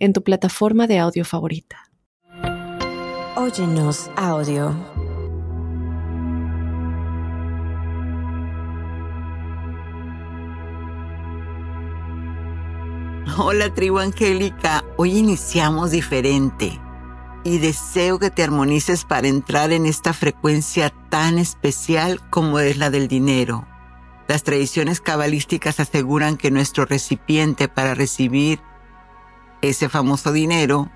en tu plataforma de audio favorita. Óyenos audio. Hola tribu angélica, hoy iniciamos diferente y deseo que te armonices para entrar en esta frecuencia tan especial como es la del dinero. Las tradiciones cabalísticas aseguran que nuestro recipiente para recibir ese famoso dinero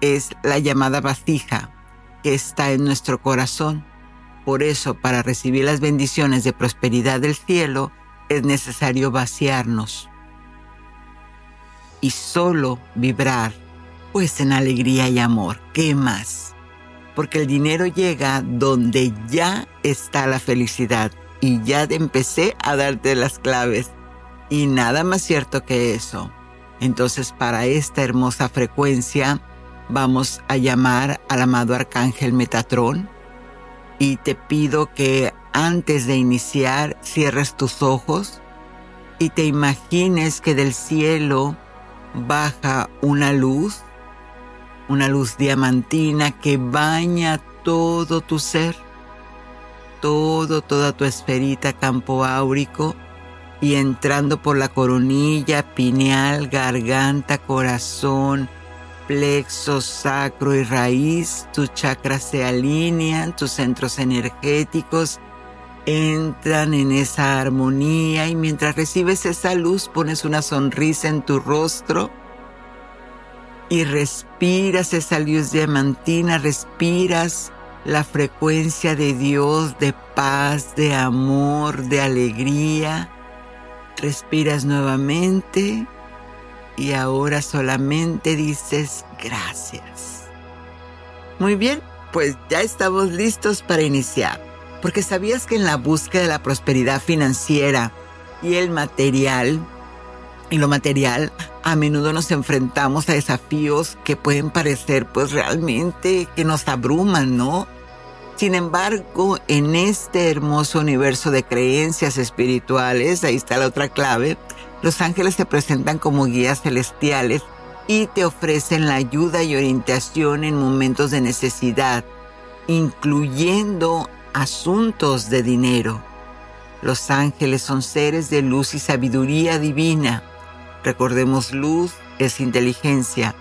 es la llamada vasija que está en nuestro corazón. Por eso, para recibir las bendiciones de prosperidad del cielo, es necesario vaciarnos y solo vibrar, pues en alegría y amor. ¿Qué más? Porque el dinero llega donde ya está la felicidad y ya empecé a darte las claves. Y nada más cierto que eso. Entonces para esta hermosa frecuencia vamos a llamar al amado arcángel Metatrón. Y te pido que antes de iniciar cierres tus ojos y te imagines que del cielo baja una luz, una luz diamantina que baña todo tu ser, todo, toda tu esferita campo áurico y entrando por la coronilla, pineal, garganta, corazón, plexo, sacro y raíz, tus chakras se alinean, tus centros energéticos entran en esa armonía y mientras recibes esa luz pones una sonrisa en tu rostro y respiras esa luz diamantina, respiras la frecuencia de Dios, de paz, de amor, de alegría Respiras nuevamente y ahora solamente dices gracias. Muy bien, pues ya estamos listos para iniciar. Porque sabías que en la búsqueda de la prosperidad financiera y el material, y lo material, a menudo nos enfrentamos a desafíos que pueden parecer pues realmente que nos abruman, ¿no? Sin embargo, en este hermoso universo de creencias espirituales, ahí está la otra clave, los ángeles se presentan como guías celestiales y te ofrecen la ayuda y orientación en momentos de necesidad, incluyendo asuntos de dinero. Los ángeles son seres de luz y sabiduría divina. Recordemos, luz es inteligencia.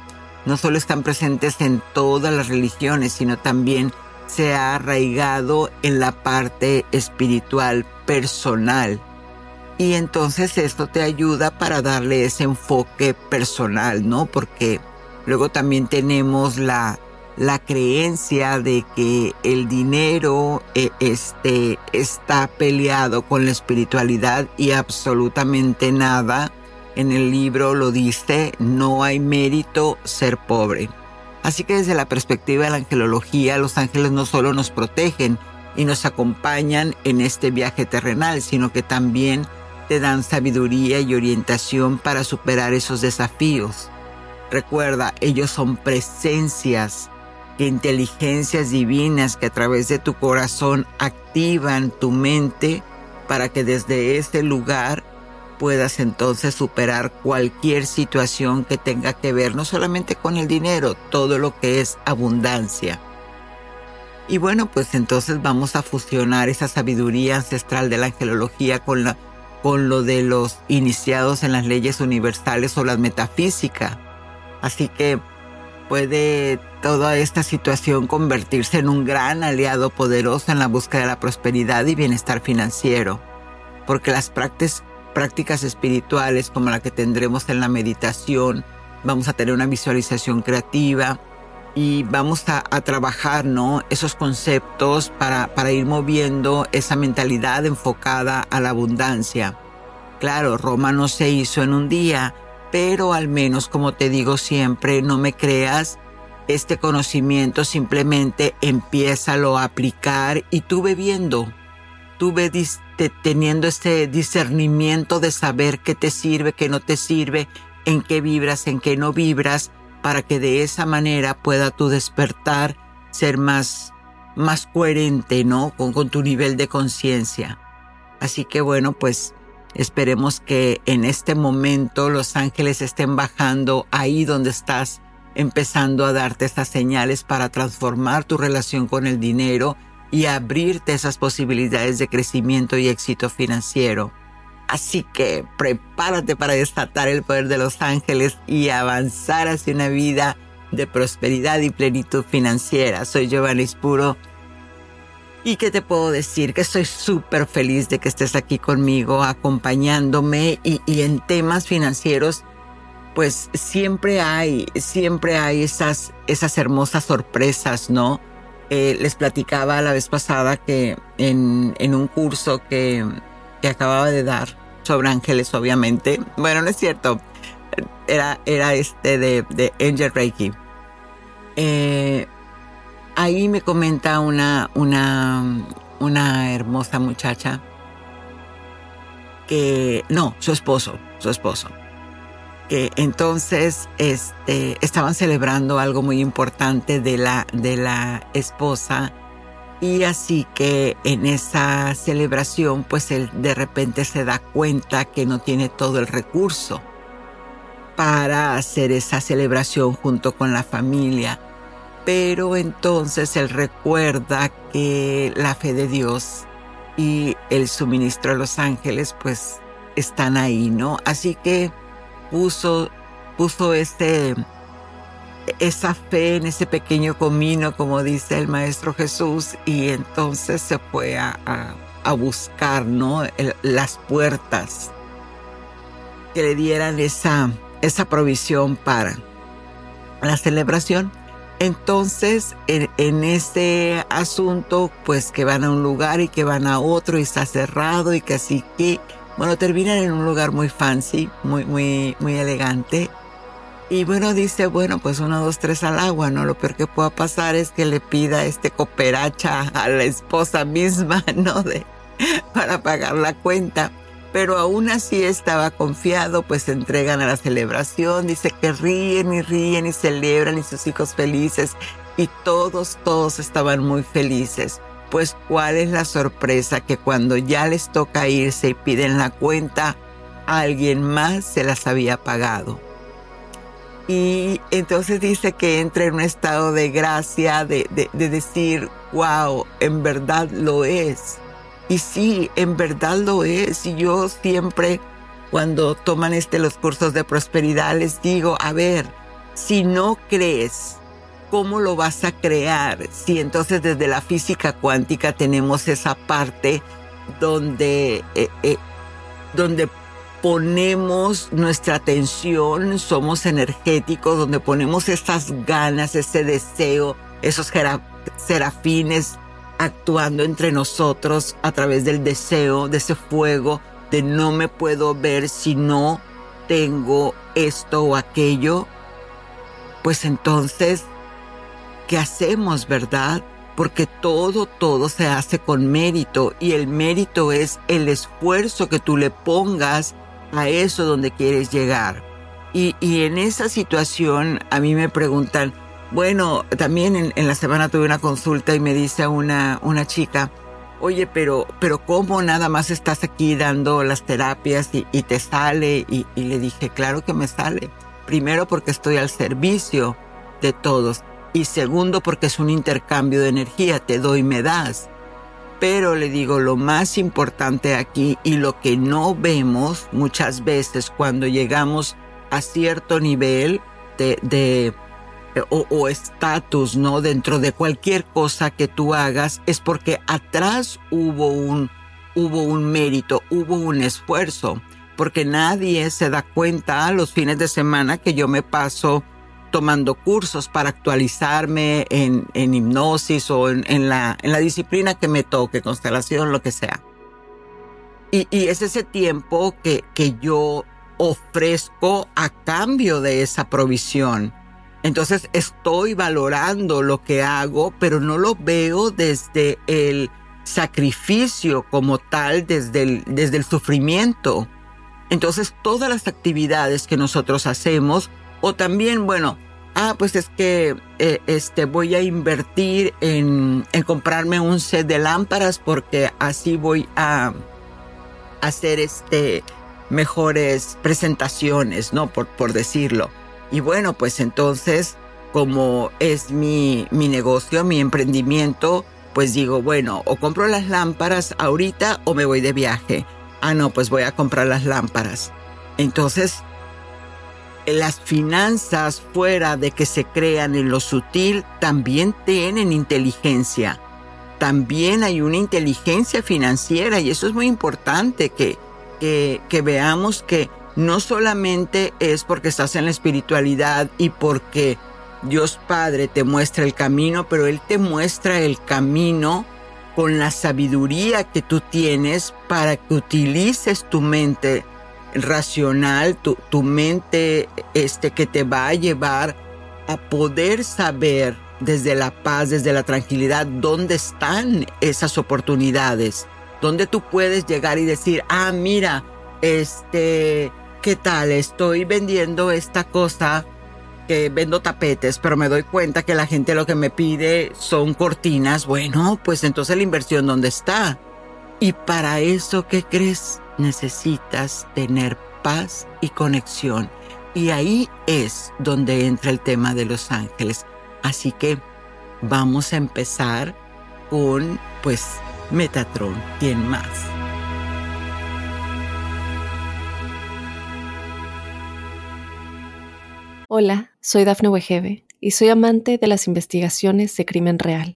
No solo están presentes en todas las religiones, sino también se ha arraigado en la parte espiritual personal. Y entonces esto te ayuda para darle ese enfoque personal, ¿no? Porque luego también tenemos la, la creencia de que el dinero eh, este, está peleado con la espiritualidad y absolutamente nada. En el libro lo dice, no hay mérito ser pobre. Así que desde la perspectiva de la angelología, los ángeles no solo nos protegen y nos acompañan en este viaje terrenal, sino que también te dan sabiduría y orientación para superar esos desafíos. Recuerda, ellos son presencias, inteligencias divinas que a través de tu corazón activan tu mente para que desde este lugar puedas entonces superar cualquier situación que tenga que ver no solamente con el dinero, todo lo que es abundancia. Y bueno, pues entonces vamos a fusionar esa sabiduría ancestral de la angelología con, la, con lo de los iniciados en las leyes universales o la metafísica. Así que puede toda esta situación convertirse en un gran aliado poderoso en la búsqueda de la prosperidad y bienestar financiero, porque las prácticas prácticas espirituales como la que tendremos en la meditación, vamos a tener una visualización creativa y vamos a, trabajar ¿no? esos conceptos para, para ir moviendo esa mentalidad enfocada a la abundancia. Claro, Roma no se hizo en un día, pero al menos como te digo siempre, no me creas este conocimiento simplemente empieza a aplicar y tú viendo, tú ve teniendo este discernimiento de saber qué te sirve, qué no te sirve, en qué vibras, en qué no vibras, para que de esa manera pueda tu despertar ser más, más coherente, ¿no? Con, con tu nivel de conciencia. Así que bueno, pues esperemos que en este momento los ángeles estén bajando ahí donde estás empezando a darte estas señales para transformar tu relación con el dinero y abrirte esas posibilidades de crecimiento y éxito financiero. Así que prepárate para destatar el poder de los ángeles y avanzar hacia una vida de prosperidad y plenitud financiera. Soy Giovanni Spuro. ¿Y qué te puedo decir? Que estoy súper feliz de que estés aquí conmigo, acompañándome y, y en temas financieros pues siempre hay, siempre hay esas, esas hermosas sorpresas, ¿no? Eh, les platicaba la vez pasada que en, en un curso que, que, acababa de dar sobre ángeles, obviamente, bueno, no es cierto, era, era este de, de Angel Reiki. Eh, ahí me comenta una, una, una hermosa muchacha que, no, su esposo, su esposo entonces este, estaban celebrando algo muy importante de la, de la esposa y así que en esa celebración pues él de repente se da cuenta que no tiene todo el recurso para hacer esa celebración junto con la familia. Pero entonces él recuerda que la fe de Dios y el suministro de los ángeles pues están ahí, ¿no? Así que puso, puso este, esa fe en ese pequeño comino, como dice el Maestro Jesús, y entonces se fue a, buscar ¿no? las puertas que le dieran esa, esa provisión para la celebración. Entonces, en, en, este asunto, pues que van a un lugar y que van a otro y está cerrado y que así que bueno, terminan en un lugar muy fancy, muy, muy, muy elegante. Y bueno, dice, bueno, pues uno, dos, tres al agua, ¿no? Lo peor que pueda pasar es que le pida este cooperacha a la esposa misma, ¿no? De, para pagar la cuenta. Pero aún así estaba confiado, pues se entregan a la celebración, dice que ríen y ríen y celebran y sus hijos felices. Y todos, todos estaban muy felices. Pues cuál es la sorpresa que cuando ya les toca irse y piden la cuenta, alguien más se las había pagado. Y entonces dice que entra en un estado de gracia, de, de, decir, wow, en verdad lo es. Y sí, en verdad lo es. Y yo siempre, cuando toman este, los cursos de prosperidad, les digo, a ver, si no crees ¿cómo lo vas a crear? Si entonces desde la física cuántica tenemos esa parte donde, eh, eh, donde ponemos nuestra atención, somos energéticos, donde ponemos estas ganas, ese deseo, esos serafines actuando entre nosotros a través del deseo, de ese fuego, de no me puedo ver si no tengo esto o aquello, pues entonces ¿qué hacemos, verdad? Porque todo, todo se hace con mérito y el mérito es el esfuerzo que tú le pongas a eso donde quieres llegar. Y, en esa situación a mí me preguntan, bueno, también en, la semana tuve una consulta y me dice una, una chica, oye, pero, pero ¿cómo nada más estás aquí dando las terapias y, te sale? y le dije, claro que me sale. Primero porque estoy al servicio de todos y segundo porque es un intercambio de energía, te doy me das. Pero le digo, lo más importante aquí y lo que no vemos muchas veces cuando llegamos a cierto nivel de, o estatus, ¿no? Dentro de cualquier cosa que tú hagas es porque atrás hubo un, hubo un mérito, hubo un esfuerzo, porque nadie se da cuenta los fines de semana que yo me paso tomando cursos para actualizarme en, hipnosis o en, la, en la disciplina que me toque, constelación, lo que sea. Y, es ese tiempo que, que yo ofrezco a cambio de esa provisión. Entonces estoy valorando lo que hago, pero no lo veo desde el sacrificio como tal, desde el, desde el sufrimiento. Entonces todas las actividades que nosotros hacemos, o también, bueno, ah, pues es que eh, este, voy a invertir en, en, comprarme un set de lámparas porque así voy a hacer este, mejores presentaciones, ¿no? Por, por decirlo. Y bueno, pues entonces, como es mi, mi negocio, mi emprendimiento, pues digo, bueno, o compro las lámparas ahorita o me voy de viaje. Ah, no, pues voy a comprar las lámparas. Entonces, las finanzas fuera de que se crean en lo sutil también tienen inteligencia. También hay una inteligencia financiera y eso es muy importante que, que, veamos que no solamente es porque estás en la espiritualidad y porque Dios Padre te muestra el camino, pero Él te muestra el camino con la sabiduría que tú tienes para que utilices tu mente racional, tu, tu mente este, que te va a llevar a poder saber desde la paz, desde la tranquilidad, dónde están esas oportunidades, dónde tú puedes llegar y decir, ah, mira, este, ¿qué tal? Estoy vendiendo esta cosa que vendo tapetes, pero me doy cuenta que la gente lo que me pide son cortinas. Bueno, pues entonces la inversión, ¿dónde está? Y para eso, ¿qué crees? Necesitas tener paz y conexión. Y ahí es donde entra el tema de los ángeles. Así que vamos a empezar con, pues, Metatron. ¿Quién más? Hola, soy Dafne Wegebe y soy amante de las investigaciones de crimen real.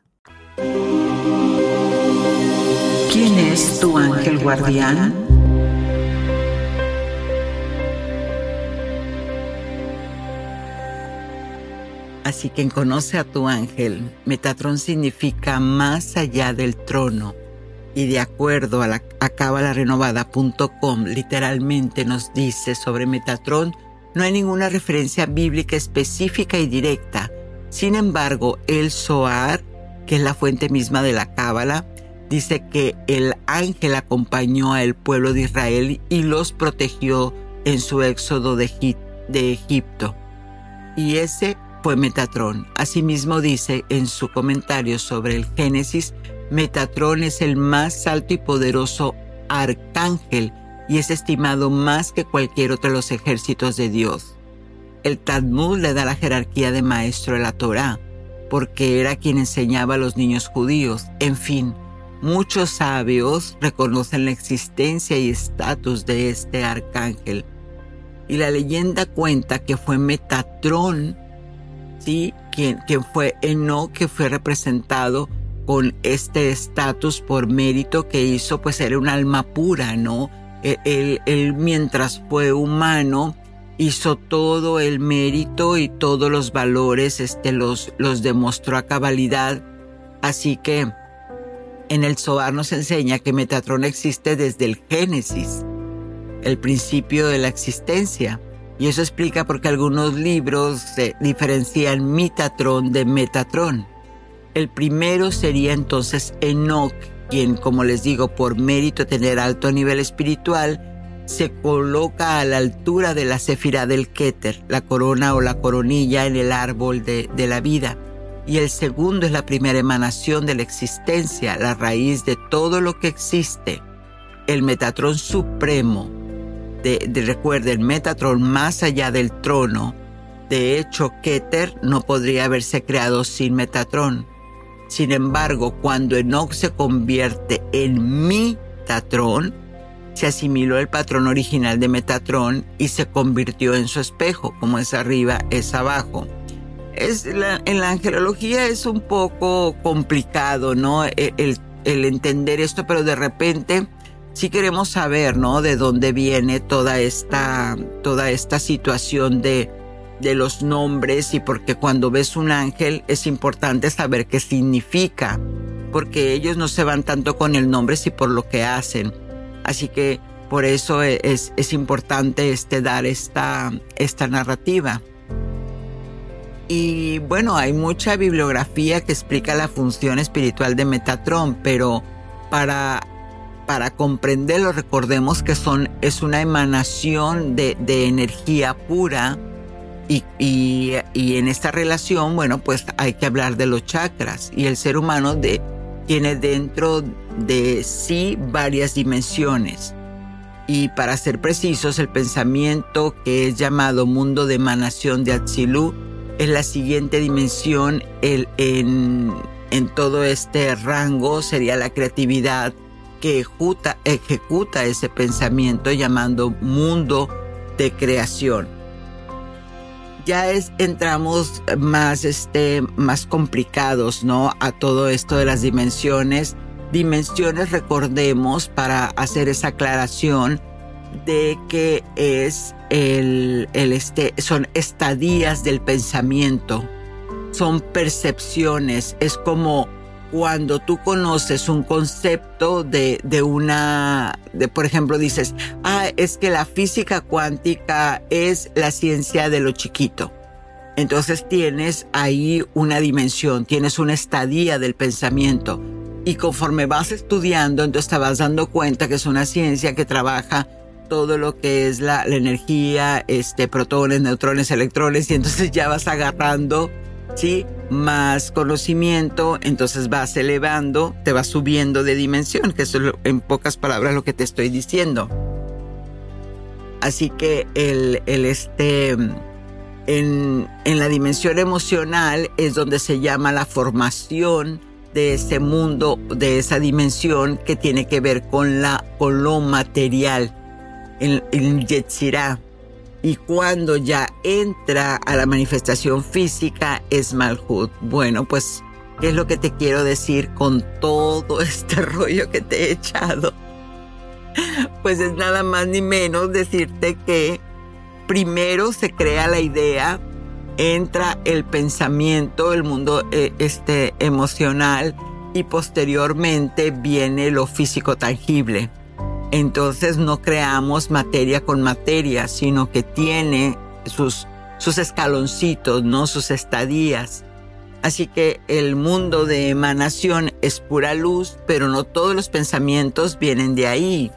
¿Quién es tu ángel guardián? Así que conoce a tu ángel. Metatron significa más allá del trono. Y de acuerdo a la acabalarenovada.com, literalmente nos dice sobre Metatron, no hay ninguna referencia bíblica específica y directa. Sin embargo, el Zohar, que es la fuente misma de la Cábala, dice que el ángel acompañó al pueblo de Israel y los protegió en su éxodo de, Egipto. Y ese fue Metatrón. Asimismo dice en su comentario sobre el Génesis, Metatrón es el más alto y poderoso arcángel y es estimado más que cualquier otro de los ejércitos de Dios. El Talmud le da la jerarquía de maestro de la Torá, porque era quien enseñaba a los niños judíos. En fin, Muchos sabios reconocen la existencia y estatus de este arcángel. Y la leyenda cuenta que fue Metatrón, ¿sí? quien, quien fue Enoch, que fue representado con este estatus por mérito que hizo, pues era un alma pura, ¿no? E, él, él, mientras fue humano hizo todo el mérito y todos los valores, este, los, los demostró a cabalidad. Así que en el Zohar nos enseña que Metatron existe desde el Génesis, el principio de la existencia. Y eso explica por qué algunos libros diferencian Metatron de Metatron. El primero sería entonces Enoch, quien, como les digo, por mérito de tener alto nivel espiritual, se coloca a la altura de la cefira del Keter, la corona o la coronilla en el árbol de la vida y el segundo es la primera emanación de la existencia, la raíz de todo lo que existe, el Metatrón supremo. De, recuerda, el Metatrón más allá del trono. De hecho, Keter no podría haberse creado sin Metatrón. Sin embargo, cuando Enoch se convierte en Metatrón, se asimiló el patrón original de Metatrón y se convirtió en su espejo, como es arriba, es abajo. Es en la angelología es un poco complicado, ¿no? E, el, el, entender esto, pero de repente sí queremos saber, ¿no? De dónde viene toda esta, toda esta situación de, de los nombres y porque cuando ves un ángel es importante saber qué significa, porque ellos no se van tanto con el nombre, sino por lo que hacen. Así que por eso e, es, es importante este, dar esta, esta narrativa. Y bueno, hay mucha bibliografía que explica la función espiritual de Metatron, pero para, para comprenderlo recordemos que son, es una emanación de, de energía pura y, y, y, en esta relación, bueno, pues hay que hablar de los chakras y el ser humano de, tiene dentro de sí varias dimensiones. Y para ser precisos, el pensamiento que es llamado mundo de emanación de Atsilú es la siguiente dimensión el, en, en todo este rango, sería la creatividad que ejecuta, ejecuta ese pensamiento llamando mundo de creación. Ya es, entramos más, este, más complicados, ¿no? A todo esto de las dimensiones. Dimensiones, recordemos, para hacer esa aclaración, de que es el, el este, son estadías del pensamiento, son percepciones, es como cuando tú conoces un concepto de, de una, de por ejemplo dices, ah, es que la física cuántica es la ciencia de lo chiquito. Entonces tienes ahí una dimensión, tienes una estadía del pensamiento. Y conforme vas estudiando, entonces te vas dando cuenta que es una ciencia que trabaja todo lo que es la, energía, este, protones, neutrones, electrones, y entonces ya vas agarrando, ¿sí? Más conocimiento, entonces vas elevando, te vas subiendo de dimensión, que eso es en pocas palabras lo que te estoy diciendo. Así que el, el este, en, en la dimensión emocional es donde se llama la formación de ese mundo, de esa dimensión que tiene que ver con, la, con lo material el, el Yetzirah. Y cuando ya entra a la manifestación física es Malhut. Bueno, pues, ¿qué es lo que te quiero decir con todo este rollo que te he echado? Pues es nada más ni menos decirte que primero se crea la idea, entra el pensamiento, el mundo eh, este, emocional y posteriormente viene lo físico tangible entonces no creamos materia con materia, sino que tiene sus, escaloncitos, ¿no? Sus estadías. Así que el mundo de emanación es pura luz, pero no todos los pensamientos vienen de ahí.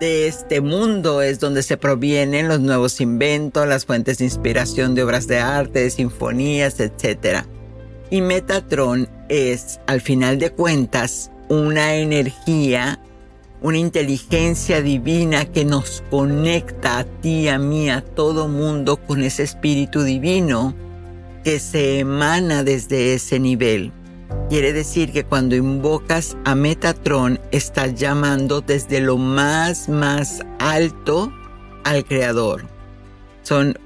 De este mundo es donde se provienen los nuevos inventos, las fuentes de inspiración de obras de arte, de sinfonías, etc. Y Metatron es, al final de cuentas, una energía una inteligencia divina que nos conecta a ti, a mí, a todo mundo con ese espíritu divino que se emana desde ese nivel. Quiere decir que cuando invocas a Metatron estás llamando desde lo más, más alto al Creador. Son,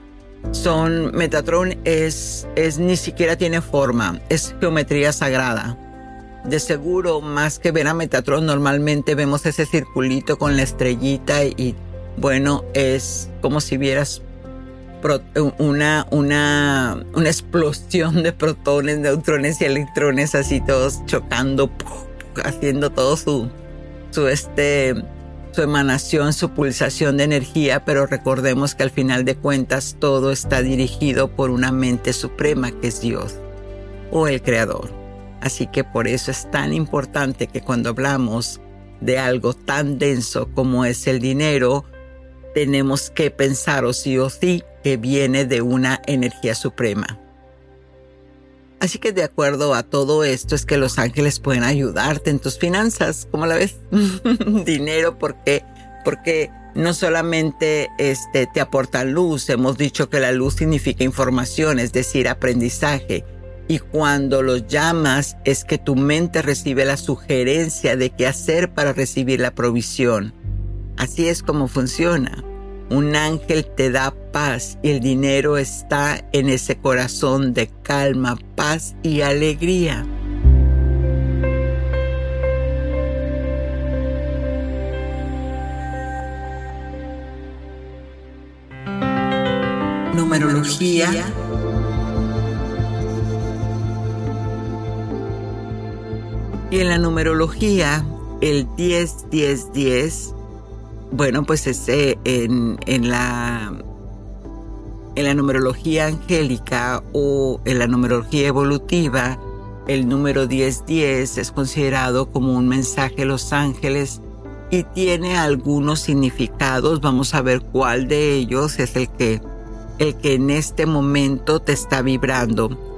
son, Metatron es, es, ni siquiera tiene forma, es geometría sagrada de seguro, más que ver a Metatron, normalmente vemos ese circulito con la estrellita y, bueno, es como si vieras una, una, una explosión de protones, neutrones y electrones así todos chocando, haciendo todo su, su, este, su emanación, su pulsación de energía, pero recordemos que al final de cuentas todo está dirigido por una mente suprema que es Dios o el Creador. Así que por eso es tan importante que cuando hablamos de algo tan denso como es el dinero, tenemos que pensar o sí o sí que viene de una energía suprema. Así que de acuerdo a todo esto es que los ángeles pueden ayudarte en tus finanzas, ¿cómo la ves? dinero porque porque no solamente este te aporta luz, hemos dicho que la luz significa información, es decir, aprendizaje y cuando los llamas es que tu mente recibe la sugerencia de qué hacer para recibir la provisión. Así es como funciona. Un ángel te da paz y el dinero está en ese corazón de calma, paz y alegría. Numerología. Y en la numerología, el 10, 10, 10 bueno, pues ese en, en, la, en la numerología angélica o en la numerología evolutiva, el número 1010 es considerado como un mensaje de los ángeles y tiene algunos significados. Vamos a ver cuál de ellos es el que, el que en este momento te está vibrando.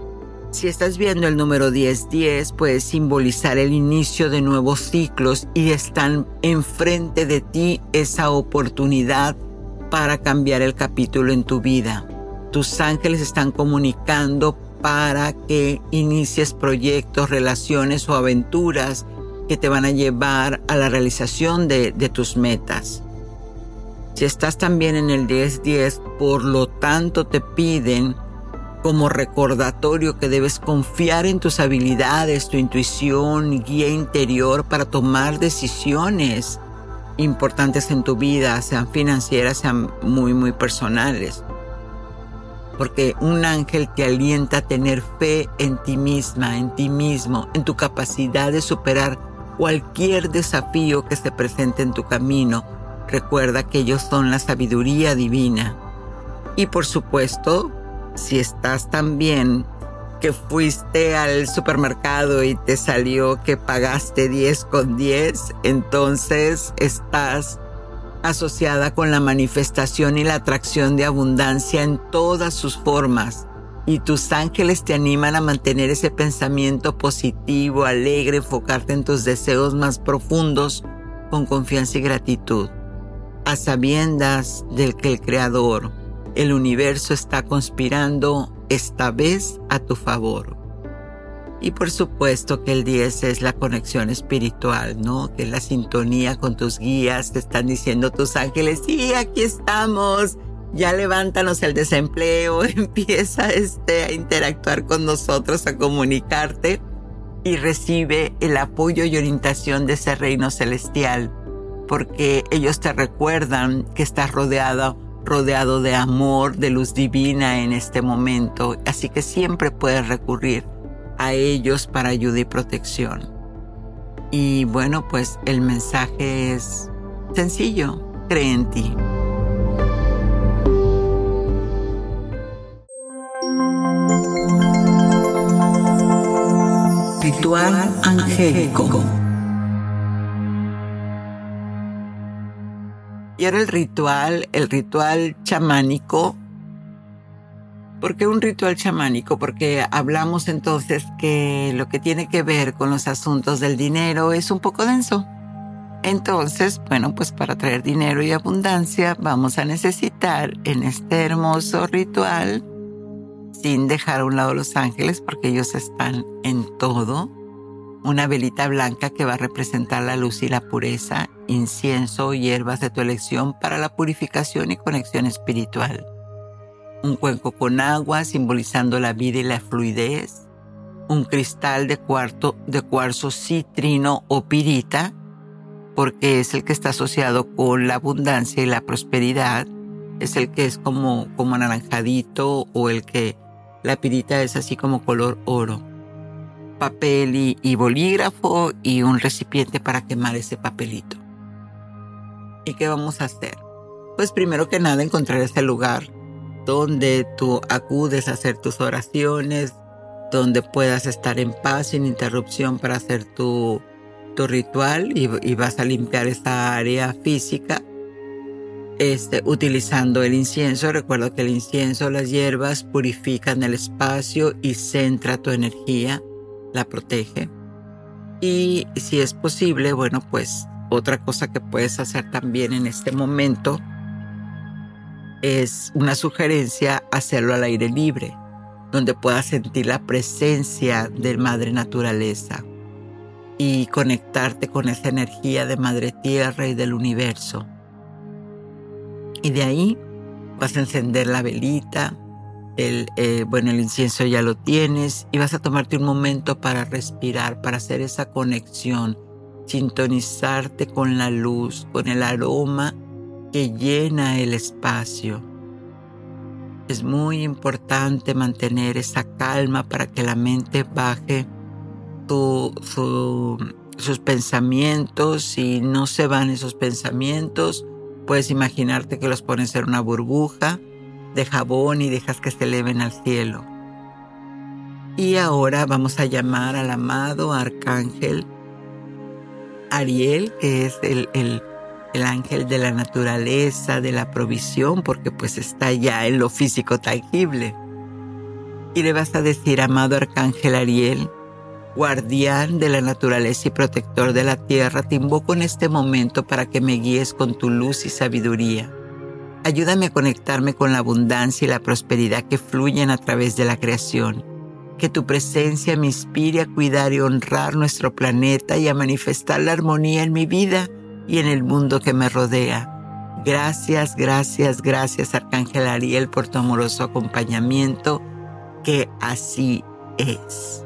Si estás viendo el número 1010, puede simbolizar el inicio de nuevos ciclos y están enfrente de ti esa oportunidad para cambiar el capítulo en tu vida. Tus ángeles están comunicando para que inicies proyectos, relaciones o aventuras que te van a llevar a la realización de, de tus metas. Si estás también en el 1010, por lo tanto te piden como recordatorio que debes confiar en tus habilidades, tu intuición, guía interior para tomar decisiones importantes en tu vida, sean financieras, sean muy, muy personales. Porque un ángel te alienta a tener fe en ti misma, en ti mismo, en tu capacidad de superar cualquier desafío que se presente en tu camino. Recuerda que ellos son la sabiduría divina. Y por supuesto, si estás tan bien que fuiste al supermercado y te salió que pagaste 10 con 10, entonces estás asociada con la manifestación y la atracción de abundancia en todas sus formas. Y tus ángeles te animan a mantener ese pensamiento positivo, alegre, enfocarte en tus deseos más profundos con confianza y gratitud, a sabiendas del que el Creador el universo está conspirando esta vez a tu favor. Y por supuesto que el 10 es la conexión espiritual, ¿no? Que la sintonía con tus guías, te están diciendo tus ángeles, sí, aquí estamos, ya levántanos el desempleo, empieza este, a interactuar con nosotros, a comunicarte y recibe el apoyo y orientación de ese reino celestial, porque ellos te recuerdan que estás rodeado rodeado de amor, de luz divina en este momento, así que siempre puedes recurrir a ellos para ayuda y protección. Y bueno, pues el mensaje es sencillo, cree en ti. Ritual angélico. Y era el ritual, el ritual chamánico. ¿Por qué un ritual chamánico? Porque hablamos entonces que lo que tiene que ver con los asuntos del dinero es un poco denso. Entonces, bueno, pues para traer dinero y abundancia vamos a necesitar en este hermoso ritual, sin dejar a un lado los ángeles, porque ellos están en todo, una velita blanca que va a representar la luz y la pureza, incienso o hierbas de tu elección para la purificación y conexión espiritual. Un cuenco con agua simbolizando la vida y la fluidez. Un cristal de, cuarto, de cuarzo citrino o pirita, porque es el que está asociado con la abundancia y la prosperidad. Es el que es como, como anaranjadito o el que la pirita es así como color oro papel y, bolígrafo y un recipiente para quemar ese papelito. ¿Y qué vamos a hacer? Pues primero que nada encontrar ese lugar donde tú acudes a hacer tus oraciones, donde puedas estar en paz, sin interrupción para hacer tu, tu ritual y, vas a limpiar esta área física este, utilizando el incienso. Recuerda que el incienso, las hierbas purifican el espacio y centra tu energía la protege. Y si es posible, bueno, pues otra cosa que puedes hacer también en este momento es una sugerencia hacerlo al aire libre, donde puedas sentir la presencia de Madre Naturaleza y conectarte con esa energía de Madre Tierra y del universo. Y de ahí vas a encender la velita, el, eh, bueno, el incienso ya lo tienes y vas a tomarte un momento para respirar, para hacer esa conexión, sintonizarte con la luz, con el aroma que llena el espacio. Es muy importante mantener esa calma para que la mente baje sus pensamientos. Si no se van esos pensamientos, puedes imaginarte que los pones en una burbuja de jabón y dejas que se eleven al cielo. Y ahora vamos a llamar al amado arcángel Ariel, que es el, el, el ángel de la naturaleza, de la provisión, porque pues está ya en lo físico tangible. Y le vas a decir, amado arcángel Ariel, guardián de la naturaleza y protector de la tierra, te invoco en este momento para que me guíes con tu luz y sabiduría. Ayúdame a conectarme con la abundancia y la prosperidad que fluyen a través de la creación. Que tu presencia me inspire a cuidar y honrar nuestro planeta y a manifestar la armonía en mi vida y en el mundo que me rodea. Gracias, gracias, gracias Arcángel Ariel por tu amoroso acompañamiento, que así es.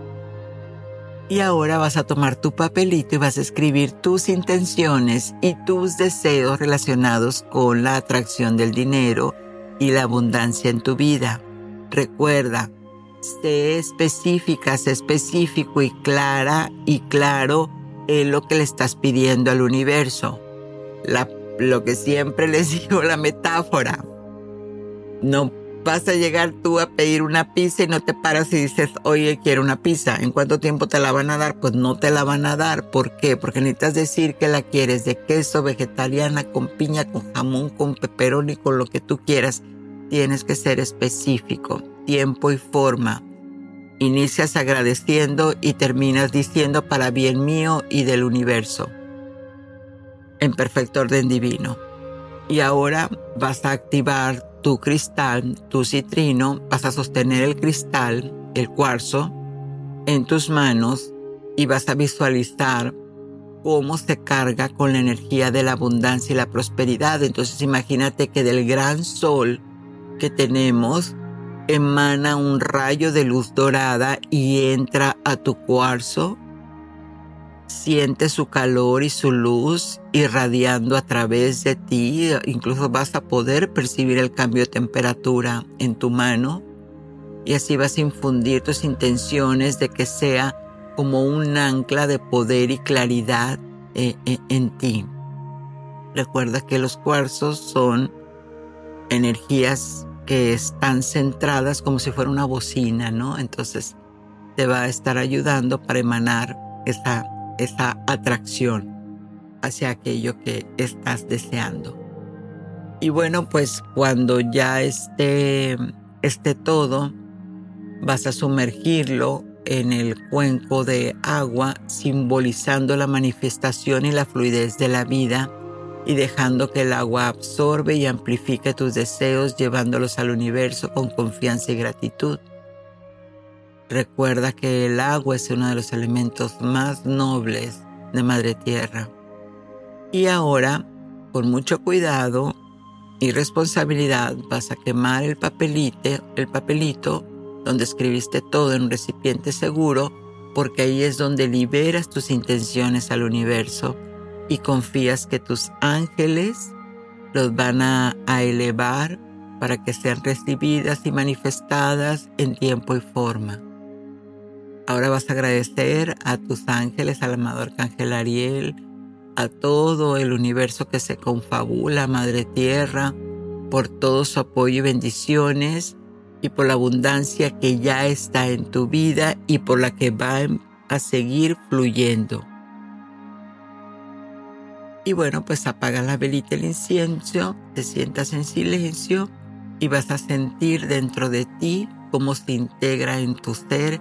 Y ahora vas a tomar tu papelito y vas a escribir tus intenciones y tus deseos relacionados con la atracción del dinero y la abundancia en tu vida. Recuerda, sé específica, sé específico y clara y claro en lo que le estás pidiendo al universo. lo que siempre les digo, la metáfora. No vas a llegar tú a pedir una pizza y no te paras y dices, oye, quiero una pizza. ¿En cuánto tiempo te la van a dar? Pues no te la van a dar. ¿Por qué? Porque necesitas decir que la quieres de queso, vegetariana, con piña, con jamón, con y con lo que tú quieras. Tienes que ser específico, tiempo y forma. Inicias agradeciendo y terminas diciendo para bien mío y del universo. En perfecto orden divino. Y ahora vas a activar tu cristal, tu citrino, vas a sostener el cristal, el cuarzo, en tus manos y vas a visualizar cómo se carga con la energía de la abundancia y la prosperidad. Entonces imagínate que del gran sol que tenemos emana un rayo de luz dorada y entra a tu cuarzo Siente su calor y su luz irradiando a través de ti. Incluso vas a poder percibir el cambio de temperatura en tu mano. Y así vas a infundir tus intenciones de que sea como un ancla de poder y claridad eh, eh, en ti. Recuerda que los cuarzos son energías que están centradas como si fuera una bocina, ¿no? Entonces te va a estar ayudando para emanar esa esa atracción hacia aquello que estás deseando. Y bueno, pues cuando ya esté, esté todo, vas a sumergirlo en el cuenco de agua, simbolizando la manifestación y la fluidez de la vida y dejando que el agua absorbe y amplifique tus deseos, llevándolos al universo con confianza y gratitud. Recuerda que el agua es uno de los elementos más nobles de Madre Tierra. Y ahora, con mucho cuidado y responsabilidad, vas a quemar el papelito, el papelito donde escribiste todo en un recipiente seguro, porque ahí es donde liberas tus intenciones al universo y confías que tus ángeles los van a, a elevar para que sean recibidas y manifestadas en tiempo y forma. Ahora vas a agradecer a tus ángeles, al amado arcángel Ariel, a todo el universo que se confabula, Madre Tierra, por todo su apoyo y bendiciones y por la abundancia que ya está en tu vida y por la que va a seguir fluyendo. Y bueno, pues apaga la velita el incienso, te sientas en silencio y vas a sentir dentro de ti cómo se integra en tu ser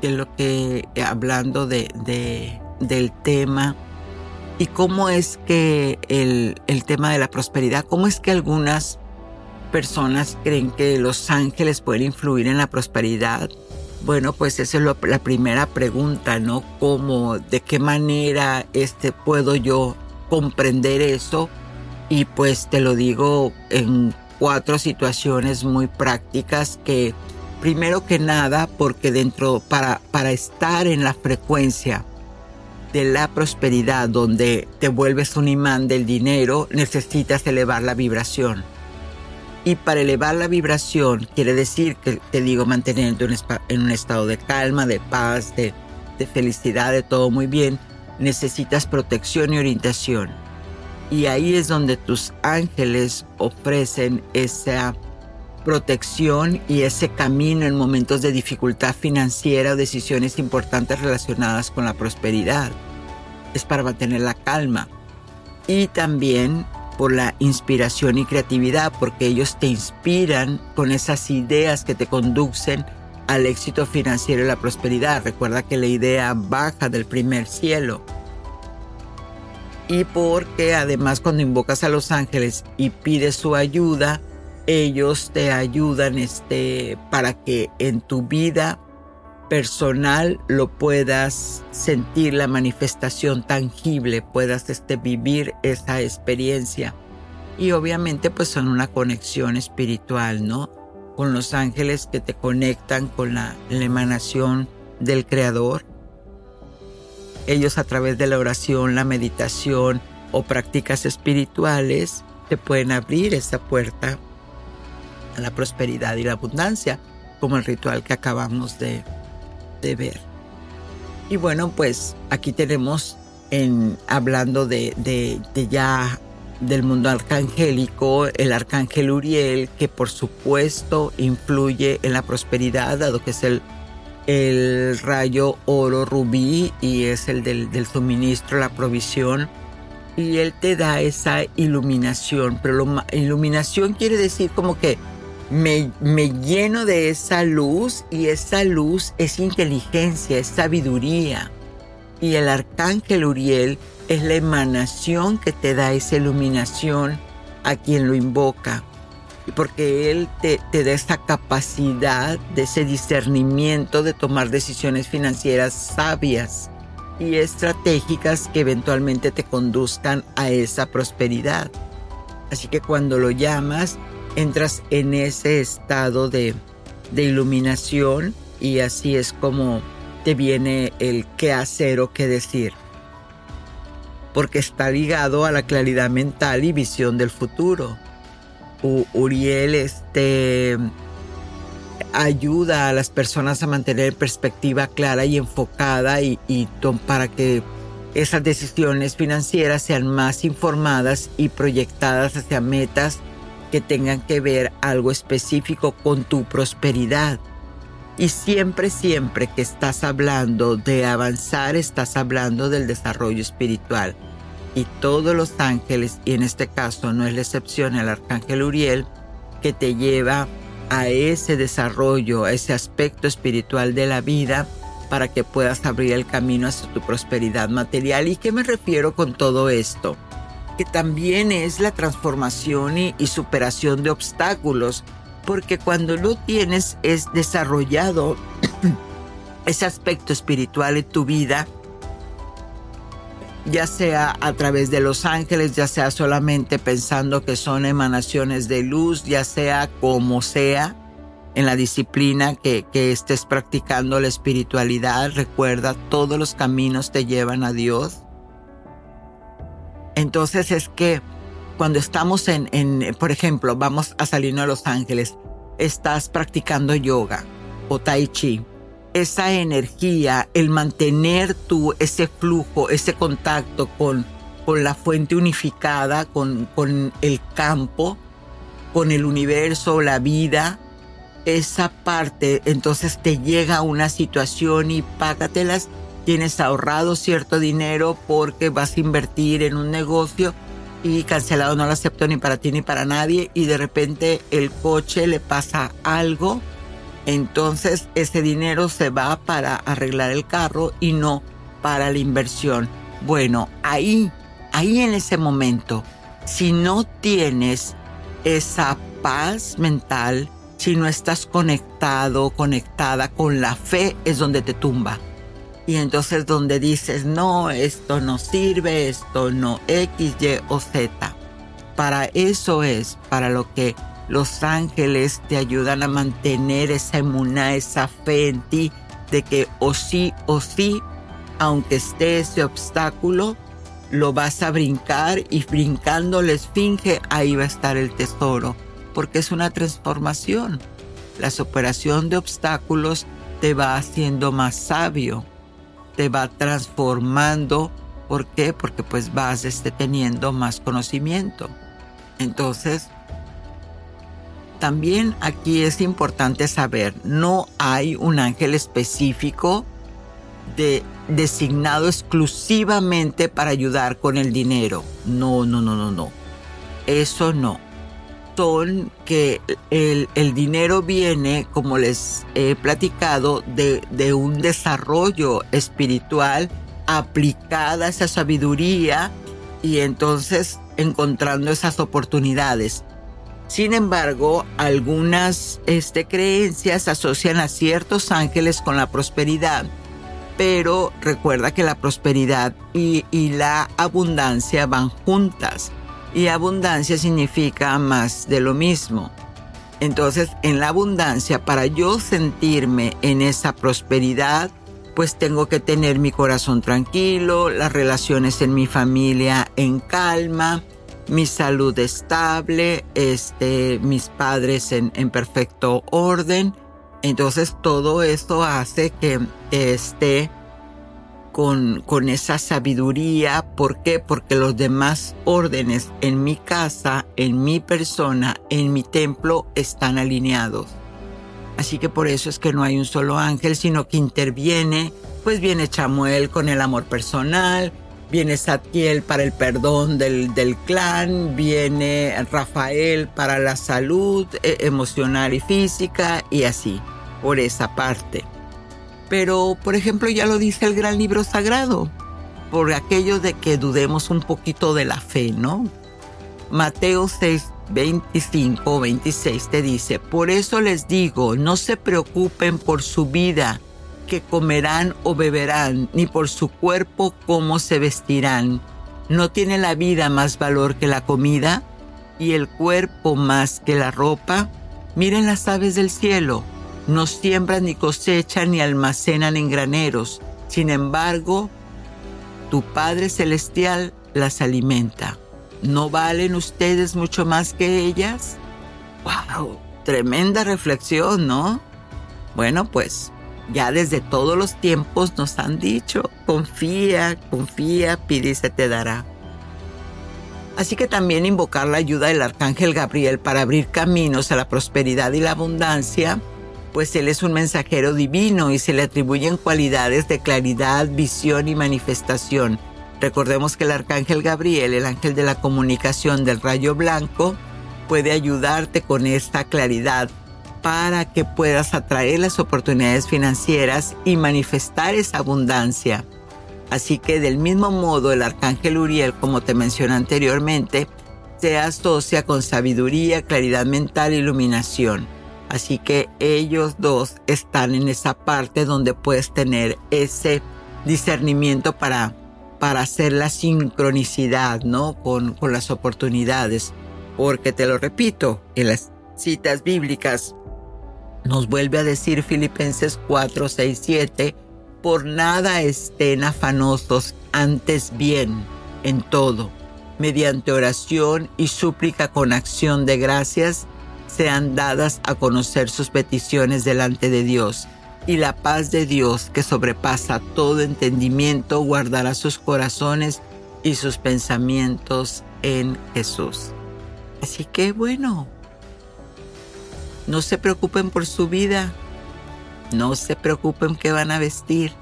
que lo que hablando de, del tema y cómo es que el, el, tema de la prosperidad, cómo es que algunas personas creen que los ángeles pueden influir en la prosperidad. Bueno, pues esa es la primera pregunta, ¿no? ¿Cómo, de qué manera este, puedo yo comprender eso? Y pues te lo digo en cuatro situaciones muy prácticas que primero que nada porque dentro para, para estar en la frecuencia de la prosperidad donde te vuelves un imán del dinero necesitas elevar la vibración. Y para elevar la vibración quiere decir que te digo mantenerte en un estado de calma de paz de, felicidad de todo muy bien necesitas protección y orientación. Y ahí es donde tus ángeles ofrecen esa protección y ese camino en momentos de dificultad financiera o decisiones importantes relacionadas con la prosperidad. Es para mantener la calma. Y también por la inspiración y creatividad, porque ellos te inspiran con esas ideas que te conducen al éxito financiero y la prosperidad. Recuerda que la idea baja del primer cielo y porque además cuando invocas a los ángeles y pides su ayuda, ellos te ayudan este, para que en tu vida personal lo puedas sentir la manifestación tangible, puedas este, vivir esa experiencia. Y obviamente pues son una conexión espiritual, ¿no? Con los ángeles que te conectan con la emanación del Creador ellos a través de la oración, la meditación o prácticas espirituales te pueden abrir esa puerta a la prosperidad y la abundancia, como el ritual que acabamos de, ver. Y bueno, pues aquí tenemos en hablando de, de, ya del mundo arcangélico, el arcángel Uriel, que por supuesto influye en la prosperidad, dado que es el el rayo oro rubí y es el del, suministro, la provisión. Y él te da esa iluminación, pero iluminación quiere decir como que me, me lleno de esa luz y esa luz es inteligencia, es sabiduría. Y el arcángel Uriel es la emanación que te da esa iluminación a quien lo invoca porque Él te, da esta capacidad de ese discernimiento de tomar decisiones financieras sabias y estratégicas que eventualmente te conduzcan a esa prosperidad. Así que cuando lo llamas, entras en ese estado de, de iluminación y así es como te viene el qué hacer o qué decir. Porque está ligado a la claridad mental y visión del futuro. Uriel este, ayuda a las personas a mantener perspectiva clara y enfocada y, para que esas decisiones financieras sean más informadas y proyectadas hacia metas que tengan que ver algo específico con tu prosperidad. Y siempre, siempre que estás hablando de avanzar, estás hablando del desarrollo espiritual y todos los ángeles, y en este caso no es la excepción el arcángel Uriel, que te lleva a ese desarrollo, a ese aspecto espiritual de la vida para que puedas abrir el camino hacia tu prosperidad material. ¿Y qué me refiero con todo esto? Que también es la transformación y, superación de obstáculos, porque cuando lo tienes es desarrollado ese aspecto espiritual en tu vida, ya sea a través de los ángeles, ya sea solamente pensando que son emanaciones de luz, ya sea como sea, en la disciplina que, estés practicando la espiritualidad, recuerda, todos los caminos te llevan a Dios. Entonces es que cuando estamos en, por ejemplo, vamos a salirnos a Los Ángeles, estás practicando yoga o tai chi, esa energía, el mantener tu, ese flujo, ese contacto con, con la fuente unificada, con, con el campo, con el universo, la vida, esa parte, entonces te llega una situación y págatelas, tienes ahorrado cierto dinero porque vas a invertir en un negocio y cancelado no lo acepto ni para ti ni para nadie y de repente el coche le pasa algo, entonces ese dinero se va para arreglar el carro y no para la inversión. Bueno, ahí, ahí en ese momento, si no tienes esa paz mental, si no estás conectado, conectada con la fe, es donde te tumba. Y entonces donde dices, no, esto no sirve, esto no X, Y o Z. Para eso es, para lo que los ángeles te ayudan a mantener esa emuná, esa fe en ti, de que o sí o sí, aunque esté ese obstáculo, lo vas a brincar y brincando la esfinge, ahí va a estar el tesoro, porque es una transformación. La superación de obstáculos te va haciendo más sabio te va transformando. ¿Por qué? Porque pues vas este, teniendo más conocimiento. Entonces, también aquí es importante saber, no hay un ángel específico de, designado exclusivamente para ayudar con el dinero. No, no, no, no, no. Eso no que el, dinero viene, como les he platicado, de, de un desarrollo espiritual aplicada a esa sabiduría y entonces encontrando esas oportunidades. Sin embargo, algunas este, creencias asocian a ciertos ángeles con la prosperidad, pero recuerda que la prosperidad y, y la abundancia van juntas y abundancia significa más de lo mismo. Entonces, en la abundancia, para yo sentirme en esa prosperidad, pues tengo que tener mi corazón tranquilo, las relaciones en mi familia en calma, mi salud estable, este, mis padres en, en perfecto orden. Entonces todo esto hace que esté con, esa sabiduría. ¿Por qué? Porque los demás órdenes en mi casa, en mi persona, en mi templo están alineados. Así que por eso es que no hay un solo ángel, sino que interviene, pues viene Chamuel con el amor personal, viene Satiel para el perdón del, del clan, viene Rafael para la salud eh, emocional y física y así, por esa parte. Pero, por ejemplo, ya lo dice el gran libro sagrado, por aquello de que dudemos un poquito de la fe, ¿no? Mateo 6, 25 26 te dice, por eso les digo, no se preocupen por su vida, que comerán o beberán, ni por su cuerpo cómo se vestirán. ¿No tiene la vida más valor que la comida y el cuerpo más que la ropa? Miren las aves del cielo no siembran ni cosechan ni almacenan en graneros. Sin embargo, tu Padre Celestial las alimenta. ¿No valen ustedes mucho más que ellas? ¡Wow! Tremenda reflexión, ¿no? Bueno, pues ya desde todos los tiempos nos han dicho, confía, confía, pide y se te dará. Así que también invocar la ayuda del Arcángel Gabriel para abrir caminos a la prosperidad y la abundancia pues Él es un mensajero divino y se le atribuyen cualidades de claridad, visión y manifestación. Recordemos que el arcángel Gabriel, el ángel de la comunicación del rayo blanco, puede ayudarte con esta claridad para que puedas atraer las oportunidades financieras y manifestar esa abundancia. Así que del mismo modo el arcángel Uriel, como te mencioné anteriormente, se asocia con sabiduría, claridad mental e iluminación. Así que ellos dos están en esa parte donde puedes tener ese discernimiento para, para hacer la sincronicidad, ¿no? Con, con las oportunidades. Porque te lo repito, en las citas bíblicas nos vuelve a decir Filipenses 4, 6, 7, por nada estén afanosos, antes bien, en todo, mediante oración y súplica con acción de gracias, sean dadas a conocer sus peticiones delante de Dios. Y la paz de Dios, que sobrepasa todo entendimiento, guardará sus corazones y sus pensamientos en Jesús. Así que bueno, no se preocupen por su vida, no se preocupen qué van a vestir.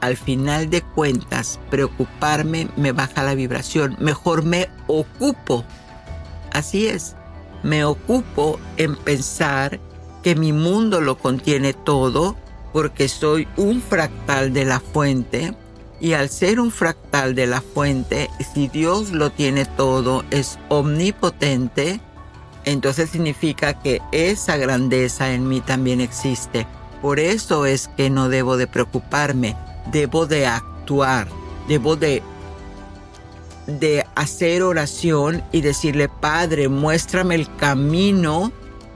Al final de cuentas, preocuparme me baja la vibración. Mejor me ocupo. Así es, me ocupo en pensar que mi mundo lo contiene todo porque soy un fractal de la fuente y al ser un fractal de la fuente, si Dios lo tiene todo, es omnipotente, entonces significa que esa grandeza en mí también existe. Por eso es que no debo de preocuparme, debo de actuar, debo de, de hacer oración y decirle, Padre, muéstrame el camino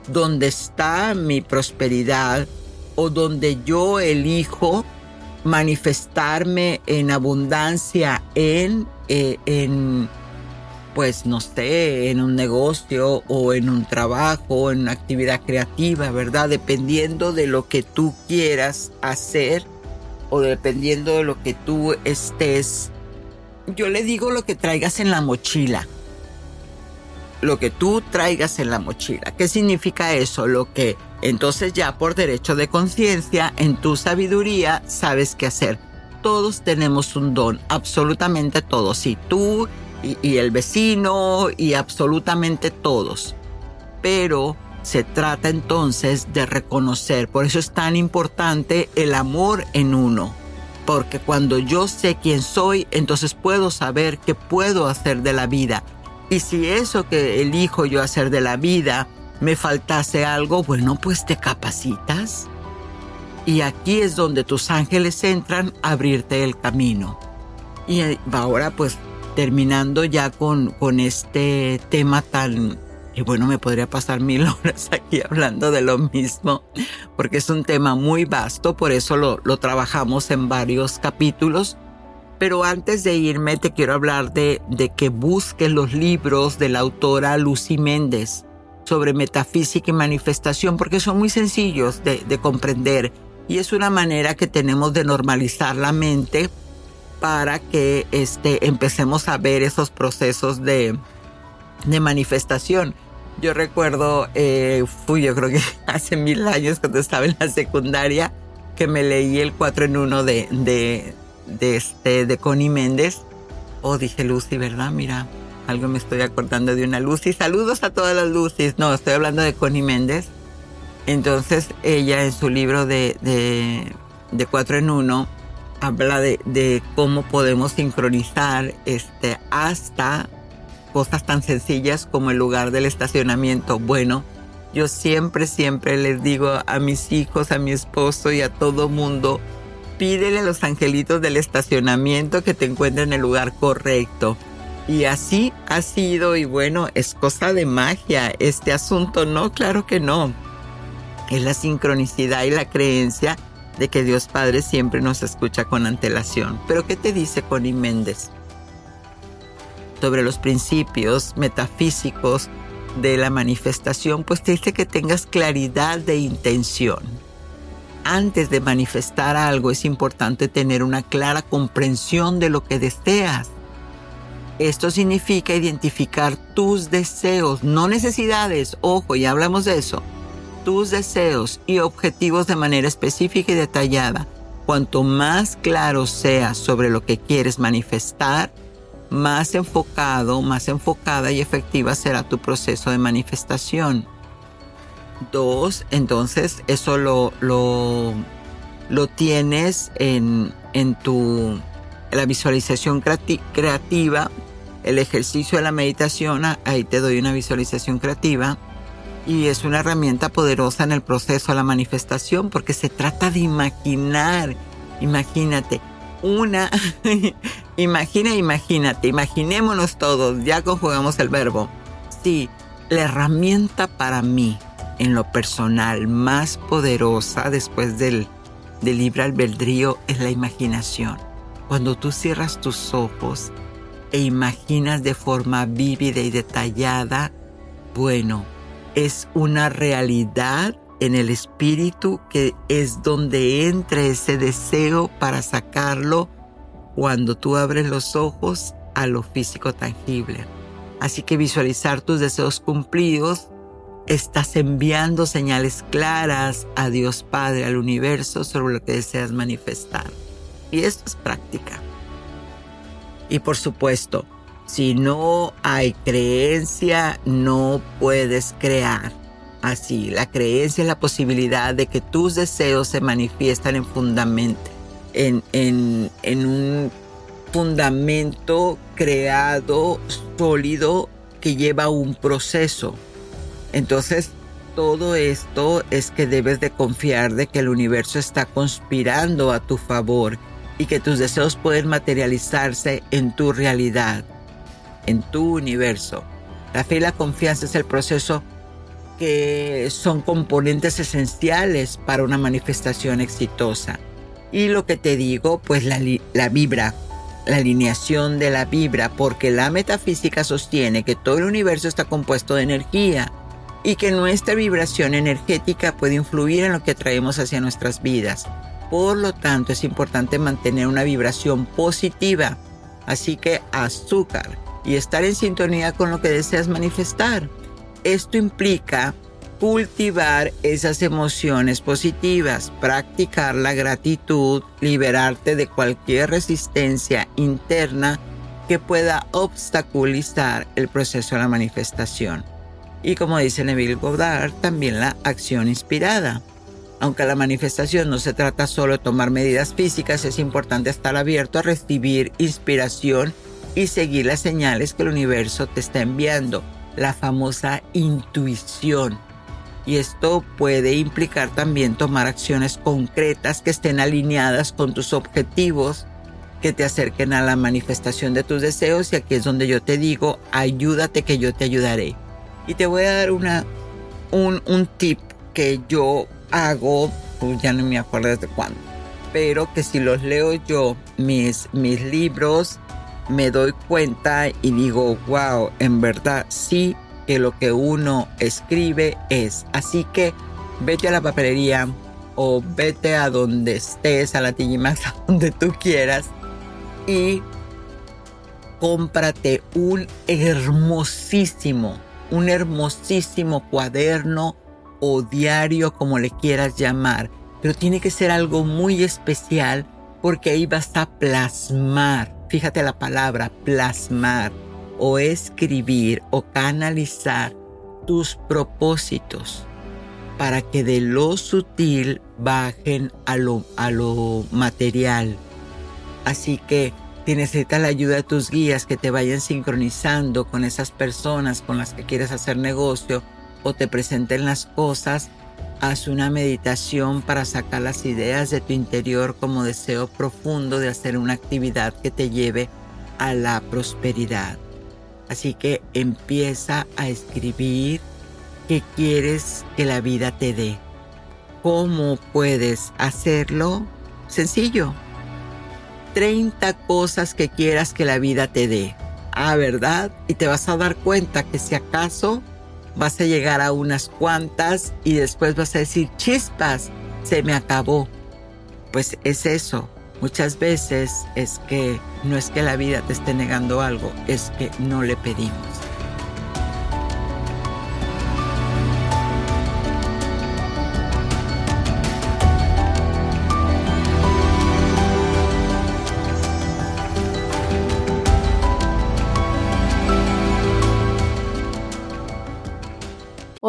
donde está mi prosperidad o donde yo elijo manifestarme en abundancia en, eh, en, pues no sé, en un negocio o en un trabajo, en una actividad creativa, ¿verdad? Dependiendo de lo que tú quieras hacer o dependiendo de lo que tú estés, yo le digo lo que traigas en la mochila. Lo que tú traigas en la mochila. ¿Qué significa eso? Lo que entonces ya por derecho de conciencia, en tu sabiduría, sabes qué hacer. Todos tenemos un don, absolutamente todos. Y tú y, y el vecino y absolutamente todos. Pero se trata entonces de reconocer. Por eso es tan importante el amor en uno. Porque cuando yo sé quién soy, entonces puedo saber qué puedo hacer de la vida. Y si eso que elijo yo hacer de la vida me faltase algo, bueno, pues te capacitas. Y aquí es donde tus ángeles entran a abrirte el camino. Y ahora pues terminando ya con, con este tema tan... Y bueno, me podría pasar mil horas aquí hablando de lo mismo, porque es un tema muy vasto, por eso lo, lo trabajamos en varios capítulos. Pero antes de irme, te quiero hablar de, de que busques los libros de la autora Lucy Méndez sobre metafísica y manifestación porque son muy sencillos de, comprender y es una manera que tenemos de normalizar la mente para que este, empecemos a ver esos procesos de, de manifestación. Yo recuerdo, eh, fui yo creo que hace mil años cuando estaba en la secundaria, que me leí el 4 en 1 de, de, este, de Connie Méndez. Oh, dije Lucy, ¿verdad? Mira, algo me estoy acordando de una Lucy. Saludos a todas las Lucy's. No, estoy hablando de Connie Méndez. Entonces ella en su libro de, de, de Cuatro en Uno habla de, de, cómo podemos sincronizar este, hasta cosas tan sencillas como el lugar del estacionamiento. Bueno, yo siempre, siempre les digo a mis hijos, a mi esposo y a todo mundo, pídele a los angelitos del estacionamiento que te encuentren en el lugar correcto. Y así ha sido y bueno, es cosa de magia este asunto. No, claro que no. Es la sincronicidad y la creencia de que Dios Padre siempre nos escucha con antelación. Pero ¿qué te dice Connie Méndez? Sobre los principios metafísicos de la manifestación, pues te dice que tengas claridad de intención. Antes de manifestar algo es importante tener una clara comprensión de lo que deseas esto significa identificar tus deseos, no necesidades, ojo, ya hablamos de eso, tus deseos y objetivos de manera específica y detallada. Cuanto más claro seas sobre lo que quieres manifestar, más enfocado, más enfocada y efectiva será tu proceso de manifestación. Dos, entonces eso lo, lo, lo tienes en, en tu la visualización creativa el ejercicio de la meditación, ahí te doy una visualización creativa y es una herramienta poderosa en el proceso de la manifestación porque se trata de imaginar, imagínate, una, imagina, imagínate, imaginémonos todos, ya conjugamos el verbo. Sí, la herramienta para mí, en lo personal, más poderosa después del, del libre albedrío es la imaginación. Cuando tú cierras tus ojos e imaginas de forma vívida y detallada, bueno, es una realidad en el espíritu que es donde entra ese deseo para sacarlo cuando tú abres los ojos a lo físico tangible. Así que visualizar tus deseos cumplidos, estás enviando señales claras a Dios Padre, al universo, sobre lo que deseas manifestar. Y esto es práctica. Y por supuesto, si no hay creencia, no puedes crear. Así, la creencia es la posibilidad de que tus deseos se manifiestan en fundamento, en, en, en un fundamento creado, sólido, que lleva un proceso. Entonces, todo esto es que debes de confiar de que el universo está conspirando a tu favor y que tus deseos pueden materializarse en tu realidad, en tu universo. La fe y la confianza es el proceso que son componentes esenciales para una manifestación exitosa. Y lo que te digo, pues la, la vibra, la alineación de la vibra, porque la metafísica sostiene que todo el universo está compuesto de energía y que nuestra vibración energética puede influir en lo que traemos hacia nuestras vidas. Por lo tanto, es importante mantener una vibración positiva. Así que azúcar y estar en sintonía con lo que deseas manifestar. Esto implica cultivar esas emociones positivas, practicar la gratitud, liberarte de cualquier resistencia interna que pueda obstaculizar el proceso de la manifestación. Y como dice Neville Goddard, también la acción inspirada. Aunque la manifestación no se trata solo de tomar medidas físicas, es importante estar abierto a recibir inspiración y seguir las señales que el universo te está enviando, la famosa intuición. Y esto puede implicar también tomar acciones concretas que estén alineadas con tus objetivos, que te acerquen a la manifestación de tus deseos. Y aquí es donde yo te digo, ayúdate que yo te ayudaré. Y te voy a dar una, un, un tip que yo hago, pues ya no me acuerdo desde cuándo, pero que si los leo yo, mis, mis libros, me doy cuenta y digo, wow, en verdad sí que lo que uno escribe es. Así que vete a la papelería o vete a donde estés, a la Tigimax, a donde tú quieras y cómprate un hermosísimo, un hermosísimo cuaderno o diario, como le quieras llamar, pero tiene que ser algo muy especial porque ahí vas a plasmar, fíjate la palabra, plasmar o escribir o canalizar tus propósitos para que de lo sutil bajen a lo, a lo material. Así que si necesitas la ayuda de tus guías que te vayan sincronizando con esas personas con las que quieres hacer negocio, o te presenten las cosas, haz una meditación para sacar las ideas de tu interior como deseo profundo de hacer una actividad que te lleve a la prosperidad. Así que empieza a escribir qué quieres que la vida te dé. ¿Cómo puedes hacerlo? Sencillo. 30 cosas que quieras que la vida te dé. Ah, ¿verdad? Y te vas a dar cuenta que si acaso vas a llegar a unas cuantas y después vas a decir, chispas, se me acabó. Pues es eso. Muchas veces es que no es que la vida te esté negando algo, es que no le pedimos.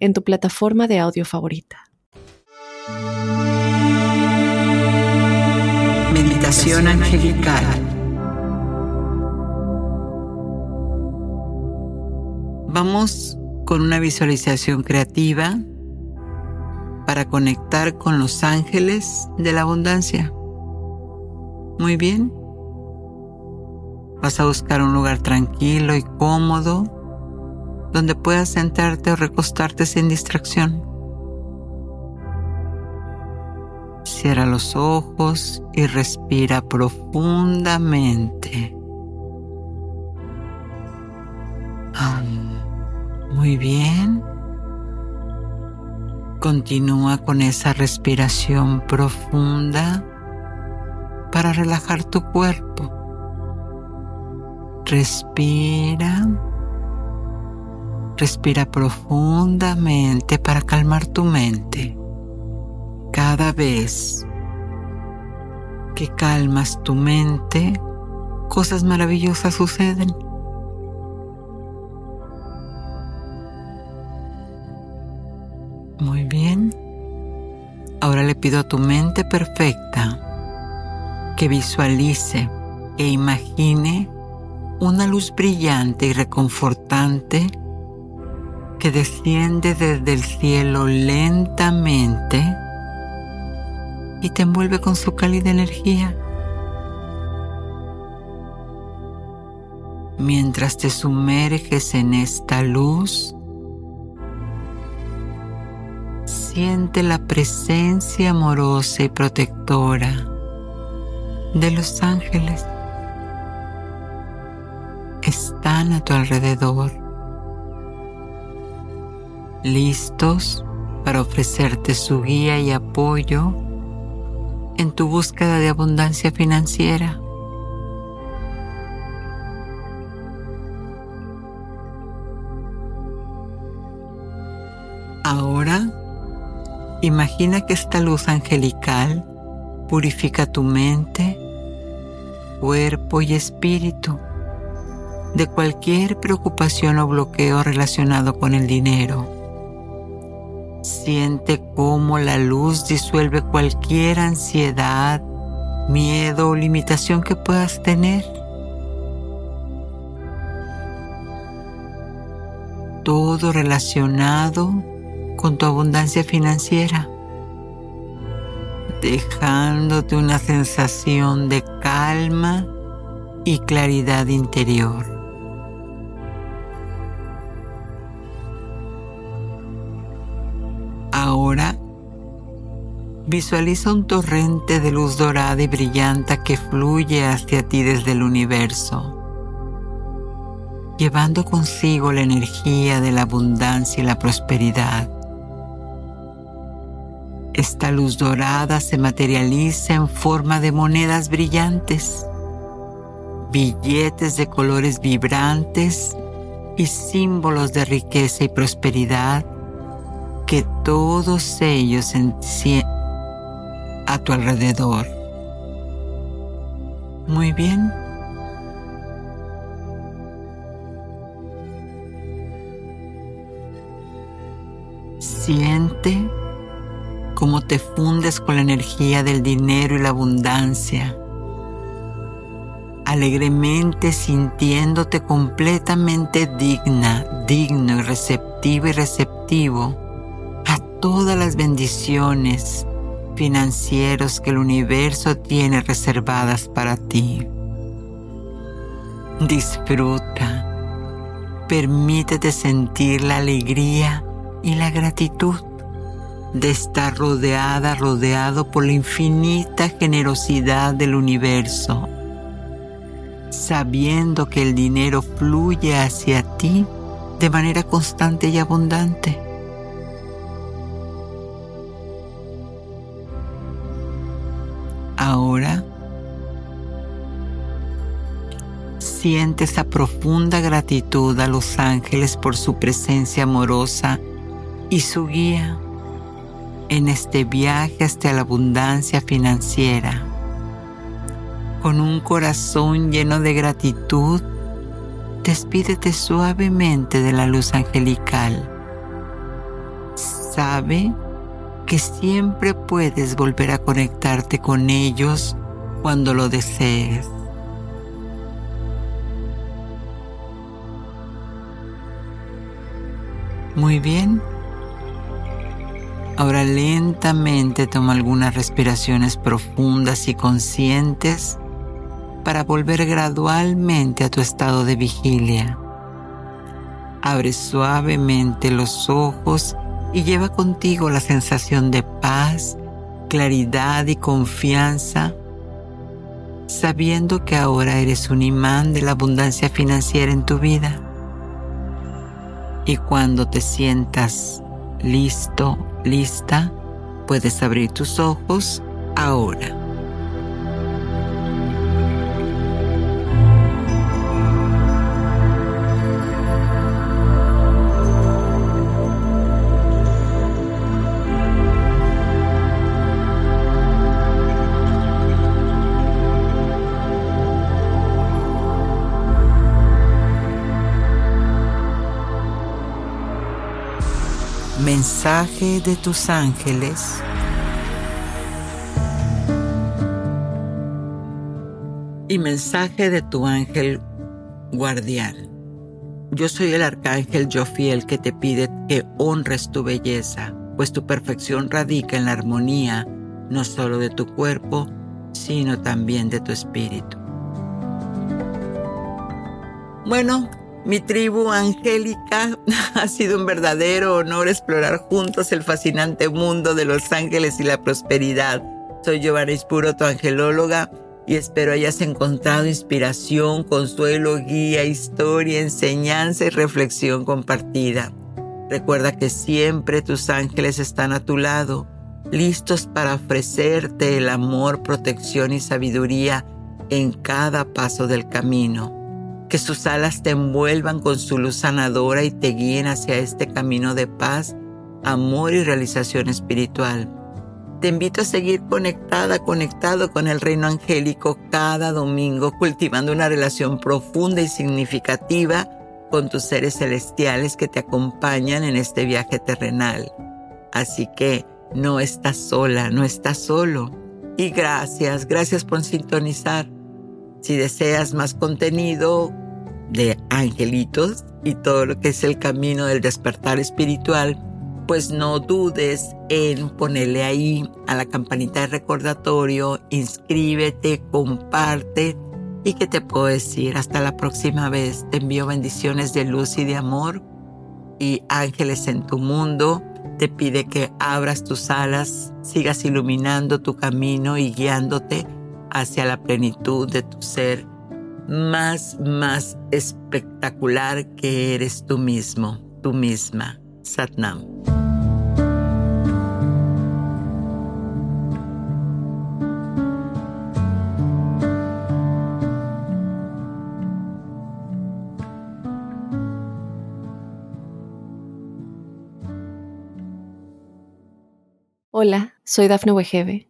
en tu plataforma de audio favorita. Meditación angelical. Vamos con una visualización creativa para conectar con los ángeles de la abundancia. Muy bien. Vas a buscar un lugar tranquilo y cómodo donde puedas sentarte o recostarte sin distracción. Cierra los ojos y respira profundamente. Muy bien. Continúa con esa respiración profunda para relajar tu cuerpo. Respira. Respira profundamente para calmar tu mente. Cada vez que calmas tu mente, cosas maravillosas suceden. Muy bien. Ahora le pido a tu mente perfecta que visualice e imagine una luz brillante y reconfortante que desciende desde el cielo lentamente y te envuelve con su cálida energía. Mientras te sumerges en esta luz, siente la presencia amorosa y protectora de los ángeles. Están a tu alrededor, listos para ofrecerte su guía y apoyo en tu búsqueda de abundancia financiera. Ahora, imagina que esta luz angelical purifica tu mente, cuerpo y espíritu de cualquier preocupación o bloqueo relacionado con el dinero Siente cómo la luz disuelve cualquier ansiedad, miedo o limitación que puedas tener. Todo relacionado con tu abundancia financiera, dejándote una sensación de calma y claridad interior. Visualiza un torrente de luz dorada y brillante que fluye hacia ti desde el universo, llevando consigo la energía de la abundancia y la prosperidad. Esta luz dorada se materializa en forma de monedas brillantes, billetes de colores vibrantes y símbolos de riqueza y prosperidad que todos ellos a tu alrededor. Muy bien. Siente cómo te fundes con la energía del dinero y la abundancia, alegremente sintiéndote completamente digna, digno y receptivo y receptivo todas las bendiciones financieros que el universo tiene reservadas para ti. Disfruta. Permítete sentir la alegría y la gratitud de estar rodeada, rodeado por la infinita generosidad del universo, sabiendo que el dinero fluye hacia ti de manera constante y abundante. Siente esa profunda gratitud a los ángeles por su presencia amorosa y su guía en este viaje hasta la abundancia financiera. Con un corazón lleno de gratitud, despídete suavemente de la luz angelical. Sabe que siempre puedes volver a conectarte con ellos cuando lo desees. Muy bien. Ahora lentamente toma algunas respiraciones profundas y conscientes para volver gradualmente a tu estado de vigilia. Abre suavemente los ojos y lleva contigo la sensación de paz, claridad y confianza, sabiendo que ahora eres un imán de la abundancia financiera en tu vida. Y cuando te sientas listo, lista, puedes abrir tus ojos ahora. Mensaje de tus ángeles. Y mensaje de tu ángel guardián. Yo soy el arcángel Jofiel que te pide que honres tu belleza, pues tu perfección radica en la armonía no solo de tu cuerpo, sino también de tu espíritu. Bueno, mi tribu angélica ha sido un verdadero honor explorar juntos el fascinante mundo de los ángeles y la prosperidad. Soy Giovanna Ispuro, tu angelóloga, y espero hayas encontrado inspiración, consuelo, guía, historia, enseñanza y reflexión compartida. Recuerda que siempre tus ángeles están a tu lado, listos para ofrecerte el amor, protección y sabiduría en cada paso del camino que sus alas te envuelvan con su luz sanadora y te guíen hacia este camino de paz, amor y realización espiritual. Te invito a seguir conectada, conectado con el reino angélico cada domingo, cultivando una relación profunda y significativa con tus seres celestiales que te acompañan en este viaje terrenal. Así que no estás sola, no estás solo. Y gracias, gracias por sintonizar. Si deseas más contenido, de angelitos y todo lo que es el camino del despertar espiritual, pues no dudes en ponerle ahí a la campanita de recordatorio, inscríbete, comparte y que te puedo decir hasta la próxima vez. Te envío bendiciones de luz y de amor y ángeles en tu mundo. Te pide que abras tus alas, sigas iluminando tu camino y guiándote hacia la plenitud de tu ser más, más espectacular que eres tú mismo, tú misma. Satnam. Hola, soy Dafne Wegebe